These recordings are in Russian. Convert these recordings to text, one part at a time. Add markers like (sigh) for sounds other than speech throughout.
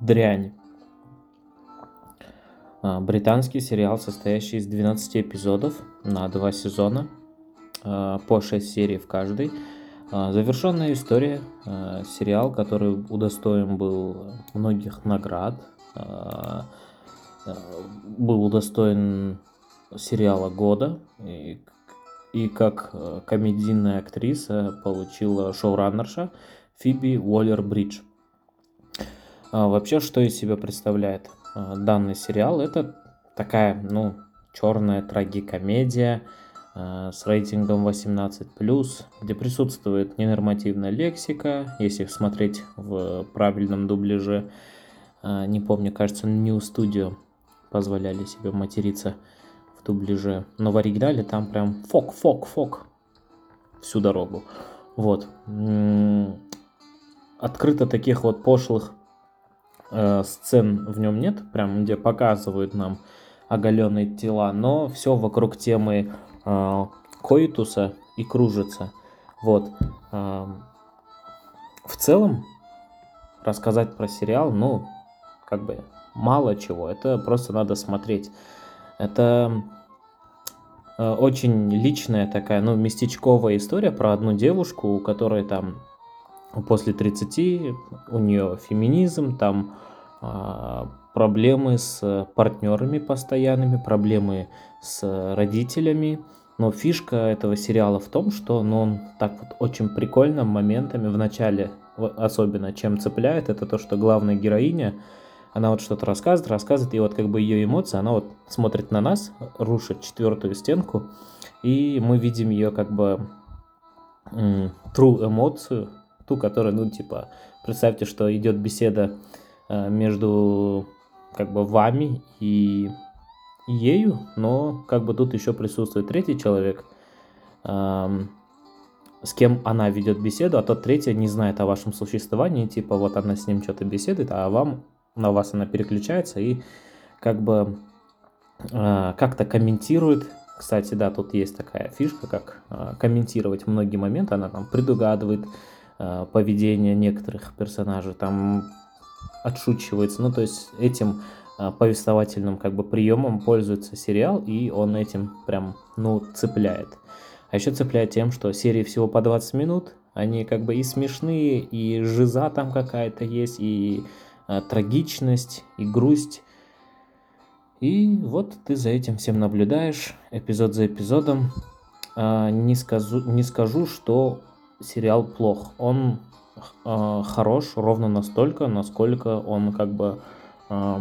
Дрянь. А, британский сериал, состоящий из 12 эпизодов на два сезона, а, по 6 серий в каждой. А, завершенная история, сериал, который удостоен был многих наград, был удостоен сериала года, и, и как комедийная актриса получила шоураннерша Фиби Уоллер-Бридж. Вообще, что из себя представляет данный сериал? Это такая, ну, черная трагикомедия, Э, с рейтингом 18+, где присутствует ненормативная лексика, если смотреть в правильном дубляже. Не помню, кажется, New Studio позволяли себе материться в дубляже. Но в оригинале там прям фок, фок, фок всю дорогу. Вот. Открыто таких вот пошлых э, сцен в нем нет, прям где показывают нам оголенные тела, но все вокруг темы э, коитуса и кружится. Вот. Э, в целом, рассказать про сериал, ну, как бы мало чего. Это просто надо смотреть. Это э, очень личная такая, ну, местечковая история про одну девушку, у которой там после 30 у нее феминизм, там э, проблемы с партнерами постоянными, проблемы с родителями. Но фишка этого сериала в том, что ну, он так вот очень прикольно моментами в начале особенно чем цепляет, это то, что главная героиня, она вот что-то рассказывает, рассказывает, и вот как бы ее эмоции, она вот смотрит на нас, рушит четвертую стенку, и мы видим ее как бы true эмоцию, ту, которая, ну, типа, представьте, что идет беседа э, между как бы вами и ею, но как бы тут еще присутствует третий человек, эм, с кем она ведет беседу, а тот третий не знает о вашем существовании, типа вот она с ним что-то беседует, а вам на вас она переключается и как бы э, как-то комментирует. Кстати, да, тут есть такая фишка, как э, комментировать многие моменты, она там предугадывает поведение некоторых персонажей, там отшучивается. Ну, то есть этим а, повествовательным как бы приемом пользуется сериал, и он этим прям, ну, цепляет. А еще цепляет тем, что серии всего по 20 минут, они как бы и смешные, и жиза там какая-то есть, и а, трагичность, и грусть. И вот ты за этим всем наблюдаешь, эпизод за эпизодом. А, не, скажу, не скажу, что сериал плох. Он э, хорош ровно настолько, насколько он как бы э,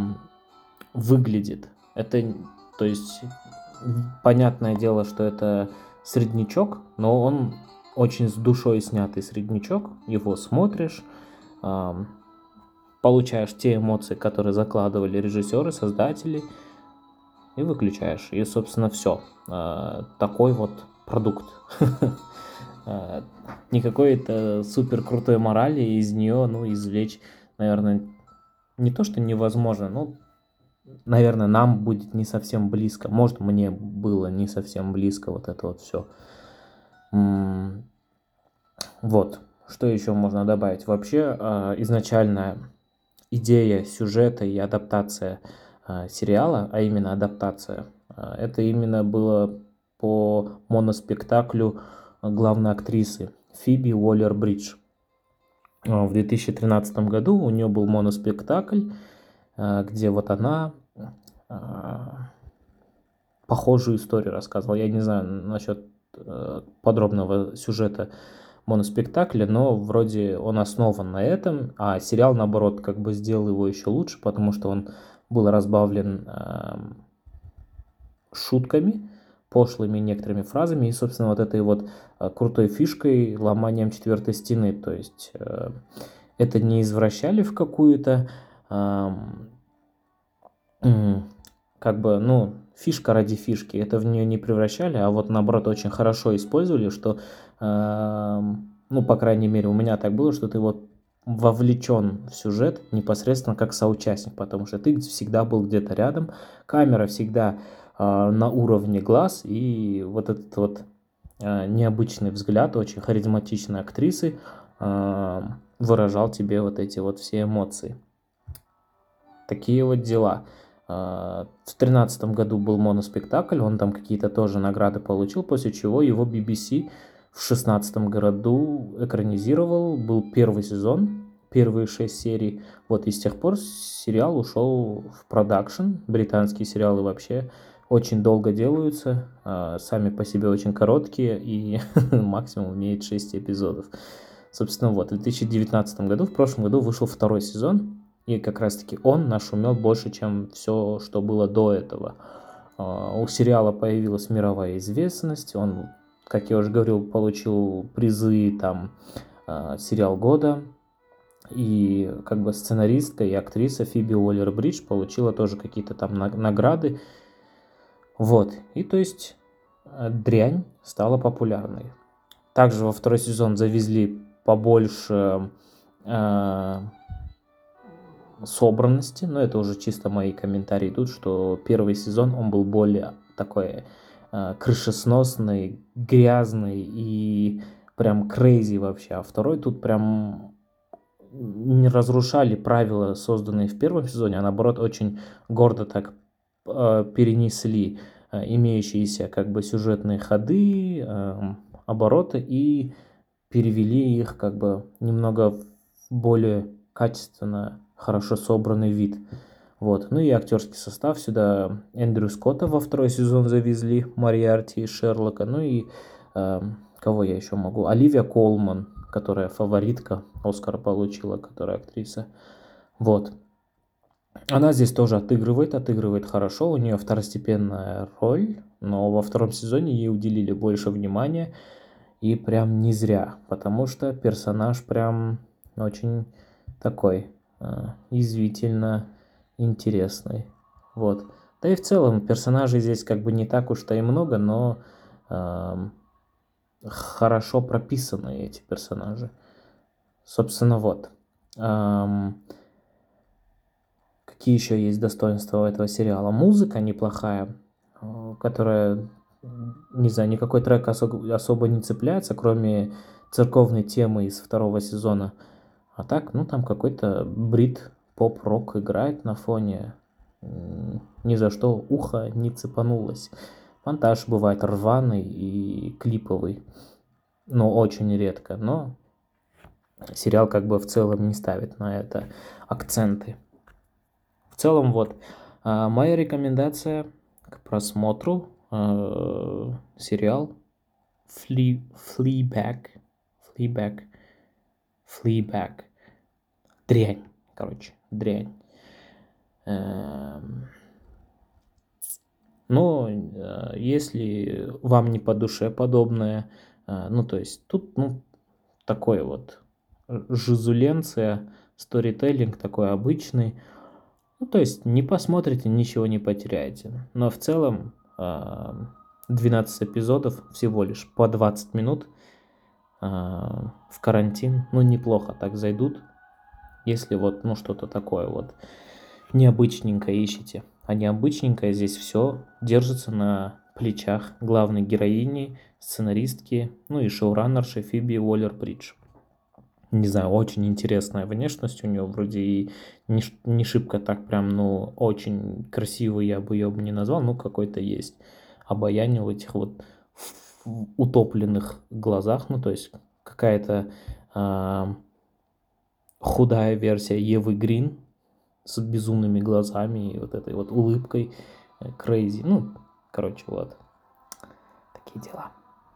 выглядит. Это, то есть, понятное дело, что это среднячок, но он очень с душой снятый среднячок. Его смотришь, э, получаешь те эмоции, которые закладывали режиссеры, создатели, и выключаешь. И, собственно, все. Э, такой вот продукт. (laughs) А, никакой это супер крутой морали из нее, ну, извлечь, наверное, не то, что невозможно, но, наверное, нам будет не совсем близко. Может, мне было не совсем близко вот это вот все. Вот, что еще можно добавить? Вообще, а, изначальная идея сюжета и адаптация а, сериала, а именно адаптация, это именно было по моноспектаклю главной актрисы Фиби Уоллер-Бридж. А, в 2013 году у нее был моноспектакль, а, где вот она а, похожую историю рассказывала. Я не знаю насчет э, подробного сюжета моноспектакля, но вроде он основан на этом, а сериал, наоборот, как бы сделал его еще лучше, потому что он был разбавлен шутками, пошлыми некоторыми фразами и, собственно, вот этой вот э, крутой фишкой ломанием четвертой стены. То есть э, это не извращали в какую-то как бы, ну, фишка ради фишки. Это в нее не превращали, а вот наоборот очень хорошо использовали, что, ну, по крайней мере, у меня так было, что ты вот вовлечен в сюжет непосредственно как соучастник, потому что ты всегда был где-то рядом, камера всегда на уровне глаз, и вот этот вот а, необычный взгляд очень харизматичной актрисы а, выражал тебе вот эти вот все эмоции. такие вот дела. А, в тринадцатом году был моноспектакль, он там какие-то тоже награды получил, после чего его BBC в шестнадцатом году экранизировал, был первый сезон, первые шесть серий. Вот и с тех пор сериал ушел в продакшн. Британские сериалы вообще очень долго делаются, а, сами по себе очень короткие и (laughs) максимум имеет 6 эпизодов. Собственно, вот, в 2019 году, в прошлом году вышел второй сезон, и как раз-таки он нашумел больше, чем все, что было до этого. А, у сериала появилась мировая известность, он, как я уже говорил, получил призы, там, а, сериал года, и как бы сценаристка и актриса Фиби Уоллер-Бридж получила тоже какие-то там награды, вот, и то есть э, дрянь стала популярной. Также во второй сезон завезли побольше э, собранности, но это уже чисто мои комментарии тут, что первый сезон он был более такой э, крышесносный, грязный и прям крейзи вообще, а второй тут прям не разрушали правила, созданные в первом сезоне, а наоборот очень гордо так перенесли э, имеющиеся как бы сюжетные ходы, эм, обороты и перевели их как бы немного в более качественно, хорошо собранный вид. Вот. Ну и актерский состав сюда Эндрю Скотта во второй сезон завезли, Мариарти и Шерлока. Ну и э, кого я еще могу? Оливия Колман, которая фаворитка Оскара получила, которая актриса. Вот. Она здесь тоже отыгрывает, отыгрывает хорошо, у нее второстепенная роль, но во втором сезоне ей уделили больше внимания, и прям не зря, потому что персонаж прям очень такой э, извительно интересный. Вот. Да и в целом персонажей здесь как бы не так уж-то и много, но э, хорошо прописаны эти персонажи. Собственно, вот. Эм, Какие еще есть достоинства у этого сериала? Музыка неплохая, э, которая, не знаю, никакой трек особо, не цепляется, кроме церковной темы из второго сезона. А так, ну там какой-то брит поп-рок играет на фоне. Ни за что ухо не цепанулось. Монтаж бывает рваный и клиповый. Но очень редко. Но сериал как бы в целом не ставит на это акценты целом вот а, моя рекомендация к просмотру э, сериал Flea, Fleabag, Fleabag, Fleabag. Дрянь, короче, дрянь. Эм... Но э, если вам не по душе подобное, э, ну то есть тут ну такой вот жизуленция, сторителлинг такой обычный, ну, то есть не посмотрите, ничего не потеряете. Но в целом 12 а, эпизодов всего лишь по 20 минут а, в карантин, ну, неплохо так зайдут, если вот, ну, что-то такое вот необычненькое ищете. А необычненькое здесь все держится на плечах главной героини, сценаристки, ну и шоураннерши Фиби Уоллер-Бридж не знаю, очень интересная внешность у нее, вроде и не, не шибко так прям, ну, очень красивый я бы ее не назвал, но какой-то есть обаяние в этих вот утопленных глазах, ну, то есть какая-то э, худая версия Евы Грин с безумными глазами и вот этой вот улыбкой, крейзи, ну, короче, вот, такие дела.